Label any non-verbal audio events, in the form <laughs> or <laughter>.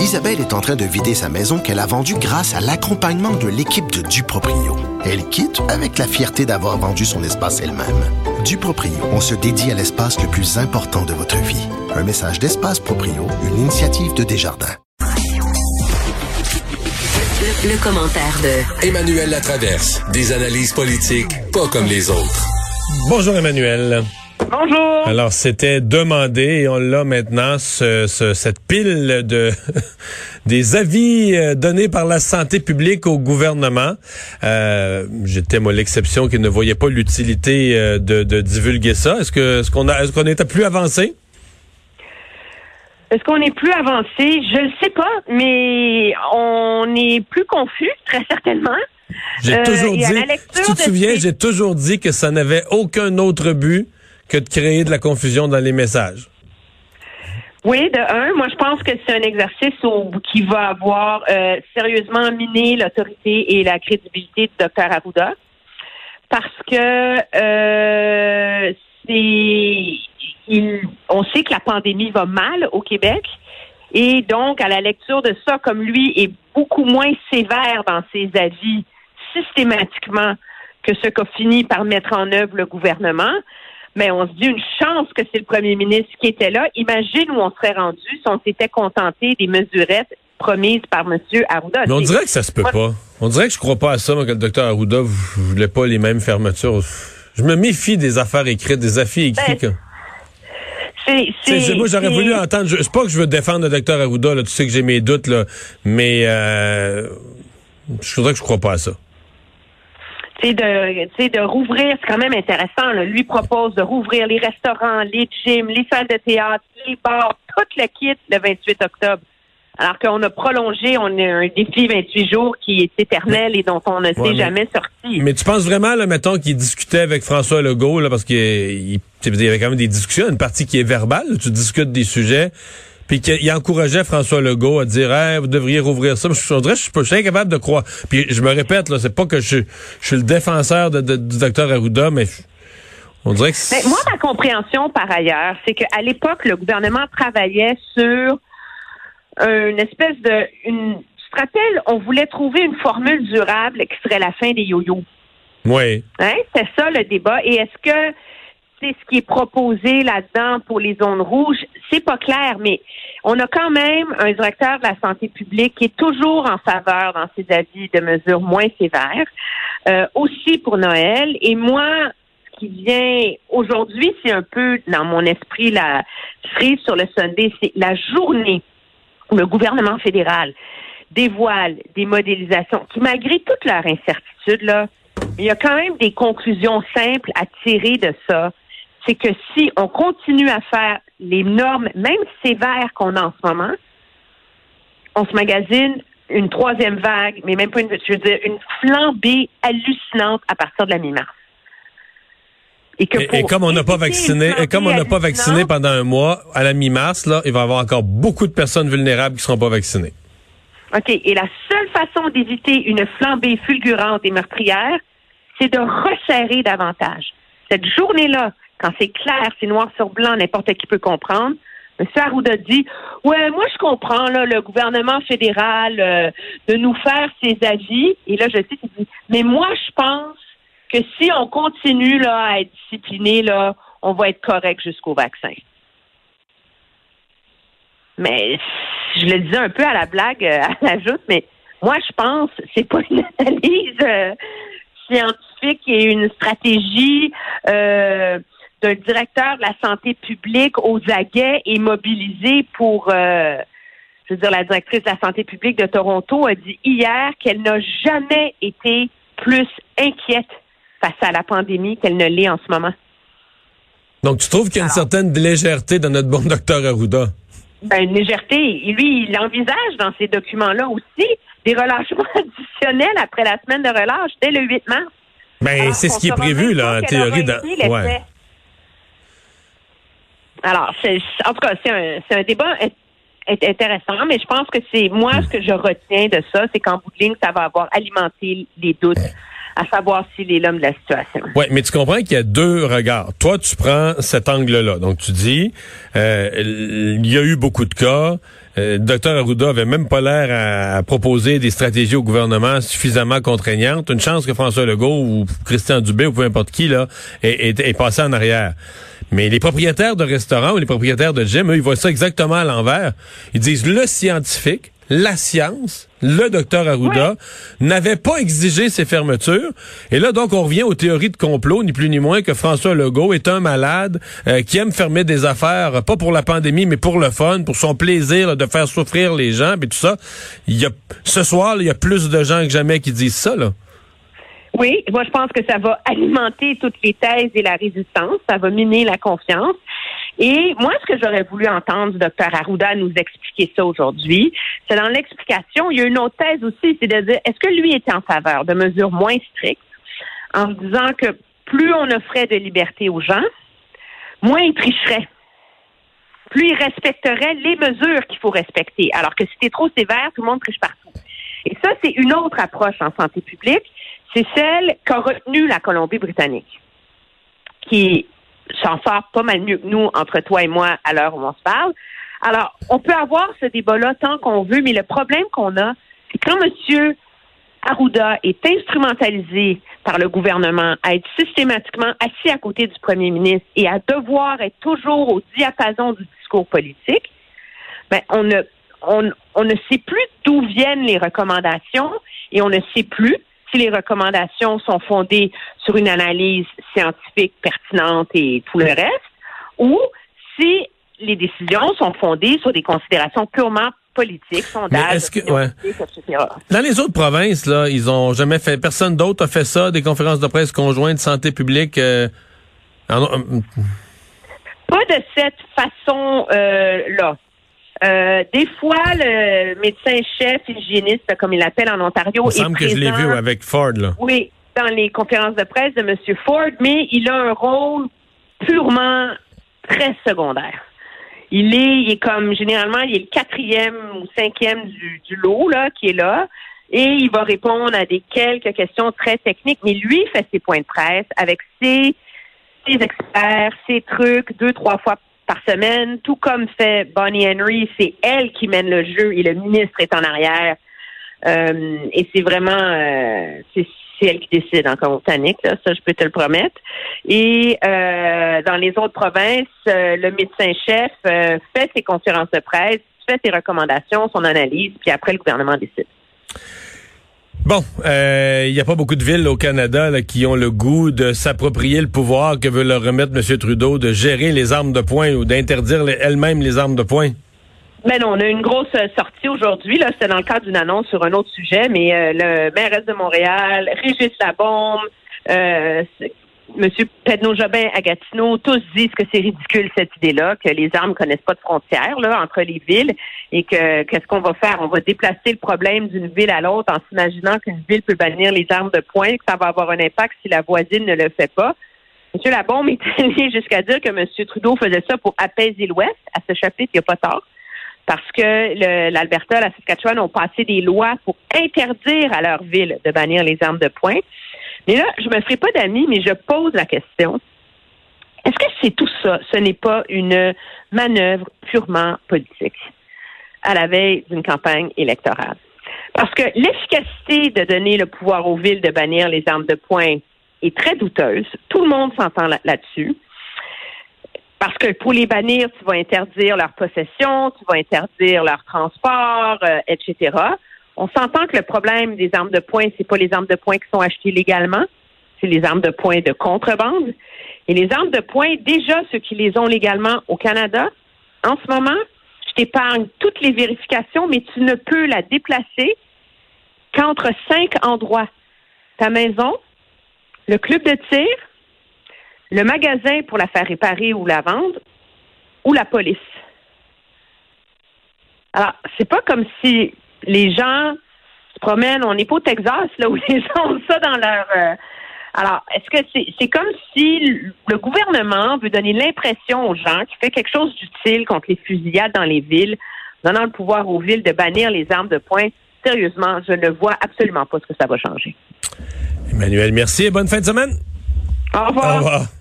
Isabelle est en train de vider sa maison qu'elle a vendue grâce à l'accompagnement de l'équipe de Duproprio. Elle quitte avec la fierté d'avoir vendu son espace elle-même. Duproprio, on se dédie à l'espace le plus important de votre vie. Un message d'Espace Proprio, une initiative de Desjardins. Le, le commentaire de Emmanuel Latraverse. Des analyses politiques pas comme les autres. Bonjour Emmanuel. Bonjour. Alors c'était demandé et on l'a maintenant ce, ce- cette pile de <laughs> des avis euh, donnés par la santé publique au gouvernement. Euh, J'étais moi l'exception qui ne voyait pas l'utilité euh, de, de divulguer ça. Est-ce que qu'on a est-ce qu'on était plus avancé? Est-ce qu'on est plus avancé? Je ne sais pas, mais on est plus confus, très certainement. J'ai Euh, toujours dit, si tu te souviens, j'ai toujours dit que ça n'avait aucun autre but que de créer de la confusion dans les messages? Oui, de un, moi je pense que c'est un exercice qui va avoir euh, sérieusement miné l'autorité et la crédibilité du docteur Arruda. Parce que euh, c'est on sait que la pandémie va mal au Québec. Et donc, à la lecture de ça, comme lui est beaucoup moins sévère dans ses avis systématiquement que ce qu'a fini par mettre en œuvre le gouvernement, mais on se dit une chance que c'est le premier ministre qui était là. Imagine où on serait rendu si on s'était contenté des mesurettes promises par M. Arruda. Mais on dirait que ça se peut pas. On dirait que je crois pas à ça, moi, que le docteur Arruda voulait pas les mêmes fermetures. Je me méfie des affaires écrites, des avis écrits. Ben, c'est- moi, j'aurais voulu entendre. Je c'est pas que je veux défendre le docteur Arruda, là, tu sais que j'ai mes doutes, là, mais euh, je voudrais que je crois pas à ça. Tu sais, de, tu sais, de rouvrir, c'est quand même intéressant. Là. Lui propose de rouvrir les restaurants, les gyms, les salles de théâtre, les bars, tout le kit le 28 octobre. Alors qu'on a prolongé, on a un défi 28 jours qui est éternel et dont on ne s'est Ouais, jamais sorti. Mais tu penses vraiment, là, mettons, qu'il discutait avec François Legault, là, parce qu'il il, y avait quand même des discussions, une partie qui est verbale, tu discutes des sujets, puis qu'il encourageait François Legault à dire, hey, vous devriez rouvrir ça. Je, suis pas- je suis incapable de croire. Puis je me répète, là, c'est pas que je, je suis le défenseur de, de- du docteur Arruda, mais on dirait que Mais c'est- moi, ma compréhension par ailleurs, c'est qu'à l'époque, le gouvernement travaillait sur une espèce de. Une, tu te rappelles, on voulait trouver une formule durable qui serait la fin des yo-yo. Oui. Hein? C'est ça le débat. Et est-ce que c'est ce qui est proposé là-dedans pour les zones rouges? C'est pas clair, mais on a quand même un directeur de la santé publique qui est toujours en faveur dans ses avis de mesures moins sévères, euh, aussi pour Noël. Et moi, ce qui vient aujourd'hui, c'est un peu dans mon esprit la cerise sur le Sunday, c'est la journée où le gouvernement fédéral dévoile des modélisations qui, malgré toute leur incertitude, là, il y a quand même des conclusions simples à tirer de ça. C'est que si on continue à faire les normes, même sévères qu'on a en ce moment, on se magasine une troisième vague, mais même pas une, je veux dire, une flambée hallucinante à partir de la mi-mars. Et, et comme on n'a pas vacciné, et comme on n'a pas vacciné pendant un mois, à la mi-mars, là, il va y avoir encore beaucoup de personnes vulnérables qui seront pas vaccinées. OK. Et la seule façon d'éviter une flambée fulgurante et meurtrière, c'est de resserrer davantage. Cette journée-là, quand c'est clair, c'est noir sur blanc, n'importe qui peut comprendre. M. Arruda dit Ouais, moi je comprends là, le gouvernement fédéral euh, de nous faire ses avis. Et là, je sais qu'il dit Mais moi, je pense que si on continue là, à être discipliné, là, on va être correct jusqu'au vaccin. Mais je le disais un peu à la blague, euh, à la joute, mais moi, je pense c'est pas une <laughs> analyse euh, scientifique et une stratégie euh, d'un directeur de la santé publique aux aguets et mobilisé pour, euh, je veux dire, la directrice de la santé publique de Toronto a dit hier qu'elle n'a jamais été plus inquiète face à la pandémie qu'elle ne l'est en ce moment. Donc, tu trouves qu'il y a une certaine légèreté dans notre bon docteur Arruda? Ben, une légèreté. Et lui, il envisage dans ces documents-là aussi des relâchements <laughs> additionnels après la semaine de relâche dès le 8 mars. Ben, c'est ce qui est prévu, là, en théorie. Dans... Ouais. Alors, c'est, en tout cas, c'est un, c'est un débat int- int- intéressant, mais je pense que c'est moi ce que je retiens de ça, c'est qu'en bout de ligne, ça va avoir alimenté les doutes à savoir s'il est l'homme de la situation. Oui, mais tu comprends qu'il y a deux regards. Toi, tu prends cet angle-là. Donc, tu dis, euh, il y a eu beaucoup de cas. le docteur Arruda avait même pas l'air à, proposer des stratégies au gouvernement suffisamment contraignantes. Une chance que François Legault ou Christian Dubé ou peu importe qui là est, est passé en arrière. Mais les propriétaires de restaurants ou les propriétaires de gym, eux, ils voient ça exactement à l'envers. Ils disent le scientifique, la science, le docteur Arruda, n'avait pas exigé ces fermetures. Et là, donc, on revient aux théories de complot, ni plus ni moins que François Legault est un malade euh, qui aime fermer des affaires, pas pour la pandémie, mais pour le fun, pour son plaisir de faire souffrir les gens, et tout ça. Il y a, ce soir, il y a plus de gens que jamais qui disent ça, là. Oui, moi je pense que ça va alimenter toutes les thèses et la résistance, ça va miner la confiance. Et moi, ce que j'aurais voulu entendre du docteur Arruda nous expliquer ça aujourd'hui, c'est dans l'explication, il y a une autre thèse aussi, c'est de dire, est-ce que lui était en faveur de mesures moins strictes en disant que plus on offrait de liberté aux gens, moins ils tricheraient? Plus ils respecteraient les mesures qu'il faut respecter. Alors que si c'était trop sévère, tout le monde triche partout. Et ça, c'est une autre approche en santé publique c'est celle qu'a retenue la Colombie-Britannique, qui s'en sort pas mal mieux que nous, entre toi et moi, à l'heure où on se parle. Alors, on peut avoir ce débat-là tant qu'on veut, mais le problème qu'on a, c'est quand M. Arruda est instrumentalisé par le gouvernement à être systématiquement assis à côté du premier ministre et à devoir être toujours au diapason du discours politique, ben, on ne, on, on ne sait plus d'où viennent les recommandations et on ne sait plus si les recommandations sont fondées sur une analyse scientifique pertinente et tout le reste, ou si les décisions sont fondées sur des considérations purement politiques, sondages, Dans les autres provinces, là, ils ont jamais fait, personne d'autre a fait ça, des conférences de presse conjointes de santé publique. Euh, euh, Pas de cette façon-là. Euh, euh, des fois, le médecin-chef hygiéniste, comme il l'appelle en Ontario, il semble que je l'ai vu avec Ford. Là. Oui, dans les conférences de presse de M. Ford, mais il a un rôle purement très secondaire. Il est, il est comme généralement, il est le quatrième ou cinquième du, du lot là qui est là, et il va répondre à des quelques questions très techniques. Mais lui fait ses points de presse avec ses ses experts, ses trucs deux trois fois par semaine, tout comme fait Bonnie Henry, c'est elle qui mène le jeu et le ministre est en arrière. Euh, et c'est vraiment euh, c'est elle qui décide en Colombie-Britannique, ça je peux te le promettre. Et euh, dans les autres provinces, le médecin-chef fait ses conférences de presse, fait ses recommandations, son analyse, puis après le gouvernement décide. Bon, il euh, n'y a pas beaucoup de villes au Canada qui ont le goût de s'approprier le pouvoir que veut leur remettre M. Trudeau de gérer les armes de poing ou d'interdire elles-mêmes les armes de poing. Ben non, on a une grosse sortie aujourd'hui. Là, c'est dans le cadre d'une annonce sur un autre sujet, mais euh, le maire de Montréal, Régis Labombe, euh, Monsieur Pedno Jobin à tous disent que c'est ridicule cette idée-là, que les armes connaissent pas de frontières là entre les villes et que qu'est-ce qu'on va faire On va déplacer le problème d'une ville à l'autre en s'imaginant qu'une ville peut bannir les armes de poing, que ça va avoir un impact si la voisine ne le fait pas. Monsieur Labombe est <laughs> allé jusqu'à dire que Monsieur Trudeau faisait ça pour apaiser l'Ouest. À ce chapitre, il n'y a pas tort. Parce que l'Alberta, la Saskatchewan ont passé des lois pour interdire à leur ville de bannir les armes de poing. Mais là, je me ferai pas d'amis, mais je pose la question. Est-ce que c'est tout ça? Ce n'est pas une manœuvre purement politique à la veille d'une campagne électorale. Parce que l'efficacité de donner le pouvoir aux villes de bannir les armes de poing est très douteuse. Tout le monde s'entend là-dessus. Parce que pour les bannir, tu vas interdire leur possession, tu vas interdire leur transport, euh, etc. On s'entend que le problème des armes de poing, c'est pas les armes de poing qui sont achetées légalement, c'est les armes de poing de contrebande. Et les armes de poing, déjà ceux qui les ont légalement au Canada, en ce moment, je t'épargne toutes les vérifications, mais tu ne peux la déplacer qu'entre cinq endroits. Ta maison, le club de tir, le magasin pour la faire réparer ou la vendre, ou la police. Alors, c'est pas comme si les gens se promènent, on n'est pas au Texas, là, <laughs> où les gens ont ça dans leur... Euh, alors, est-ce que c'est comme si le gouvernement veut donner l'impression aux gens qu'il fait quelque chose d'utile contre les fusillades dans les villes, donnant le pouvoir aux villes de bannir les armes de poing? Sérieusement, je ne vois absolument pas ce que ça va changer. Emmanuel, merci et bonne fin de semaine. Au revoir. Au revoir.